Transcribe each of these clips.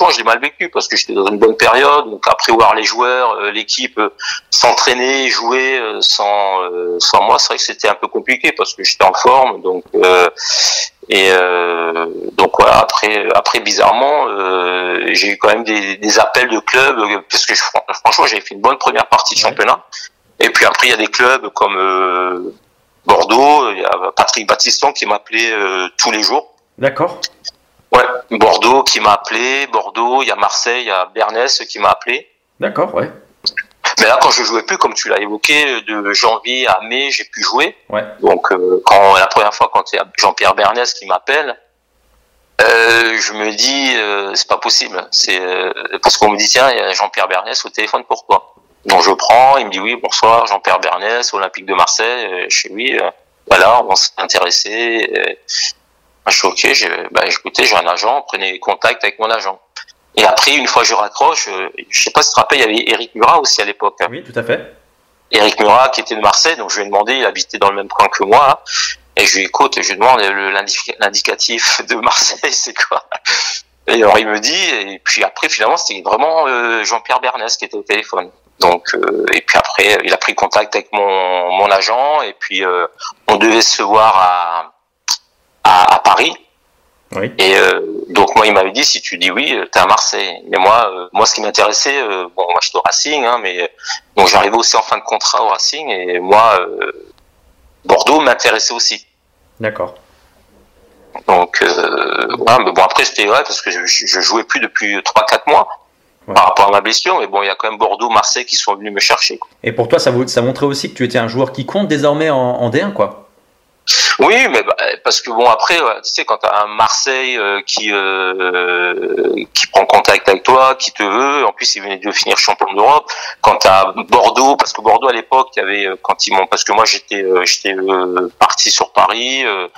Franchement, je l'ai mal vécu parce que j'étais dans une bonne période. Donc après voir les joueurs, euh, l'équipe euh, s'entraîner, jouer euh, sans sans moi, c'est vrai que c'était un peu compliqué parce que j'étais en forme. Donc euh, et euh, donc voilà. Après après bizarrement, euh, j'ai eu quand même des, des appels de clubs parce que je- franchement j'avais fait une bonne première partie de championnat. Et puis après il y a des clubs comme Bordeaux, il y a Patrick Battiston qui m'appelait tous les jours. D'accord. Ouais, Bordeaux qui m'a appelé, Bordeaux, il y a Marseille, il y a Bernès qui m'a appelé. D'accord, ouais. Mais là, quand je jouais plus, comme tu l'as évoqué, de janvier à mai, j'ai pu jouer. Ouais. Donc, euh, quand la première fois, quand il y a Jean-Pierre Bernès qui m'appelle, euh, je me dis, euh, c'est pas possible. C'est euh, parce qu'on me dit, tiens, il y a Jean-Pierre Bernès au téléphone, pourquoi? Donc, je prends, il me dit, oui, bonsoir, Jean-Pierre Bernès, Olympique de Marseille. Euh, Je suis oui, euh, voilà, on s'est intéressé. Je suis ok, j'ai, bah, écoutez, j'ai un agent, prenez contact avec mon agent. Et après, une fois que je raccroche, euh, je sais pas si tu te rappelles, il y avait Eric Murat aussi à l'époque. Oui, tout à fait. Eric Murat qui était de Marseille, donc je lui ai demandé, il habitait dans le même coin que moi, et je lui écoute, je lui demande l'indicatif de Marseille, c'est quoi? Et alors il me dit, et puis après finalement c'était vraiment euh, Jean-Pierre Bernès qui était au téléphone. Donc euh, et puis après il a pris contact avec mon, mon agent et puis euh, on devait se voir à à, à Paris. Oui. Et euh, donc moi il m'avait dit si tu dis oui euh, t'es à Marseille. Mais moi euh, moi ce qui m'intéressait euh, bon moi j'étais au Racing hein, mais donc j'arrivais aussi en fin de contrat au Racing et moi Bordeaux m'intéressait aussi. D'accord. Donc voilà, mais bon après c'était ouais parce que je, je jouais plus depuis 3-4 mois Ouais. par rapport à ma blessure mais bon il y a quand même Bordeaux, Marseille qui sont venus me chercher. quoi. Et pour toi, ça, ça montrait aussi que tu étais un joueur qui compte désormais en, en D1, quoi. Oui, mais bah, parce que bon après, tu sais, quand t'as un Marseille euh, qui euh, qui prend contact avec toi, qui te veut, en plus il venait de finir champion d'Europe. Quand t'as Bordeaux, parce que Bordeaux à l'époque, il y avait euh, quand ils m'ont, parce que moi j'étais euh, j'étais euh, parti sur Paris, euh,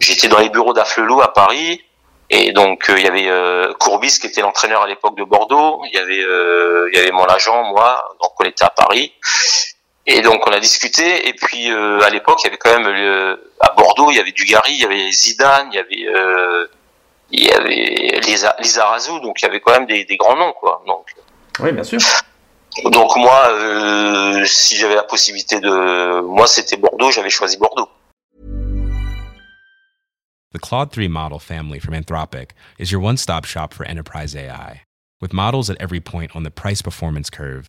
j'étais dans les bureaux d'Afflelou à Paris. Et donc il y avait Courbis qui était l'entraîneur à l'époque de Bordeaux, il y avait il y avait mon agent moi, donc on était à Paris. Et donc on a discuté et puis euh, à l'époque il y avait quand même le, à Bordeaux il y avait Dugarry, il y avait Zidane, il y avait euh, il y avait Lisa, Lisa Razou, donc il y avait quand même des, des grands noms quoi. Donc Oui, bien sûr. donc moi euh, si j'avais la possibilité de moi c'était Bordeaux, j'avais choisi Bordeaux. The Claude 3 model family from Anthropic is your one stop shop for enterprise AI. With models at every point on the price performance curve,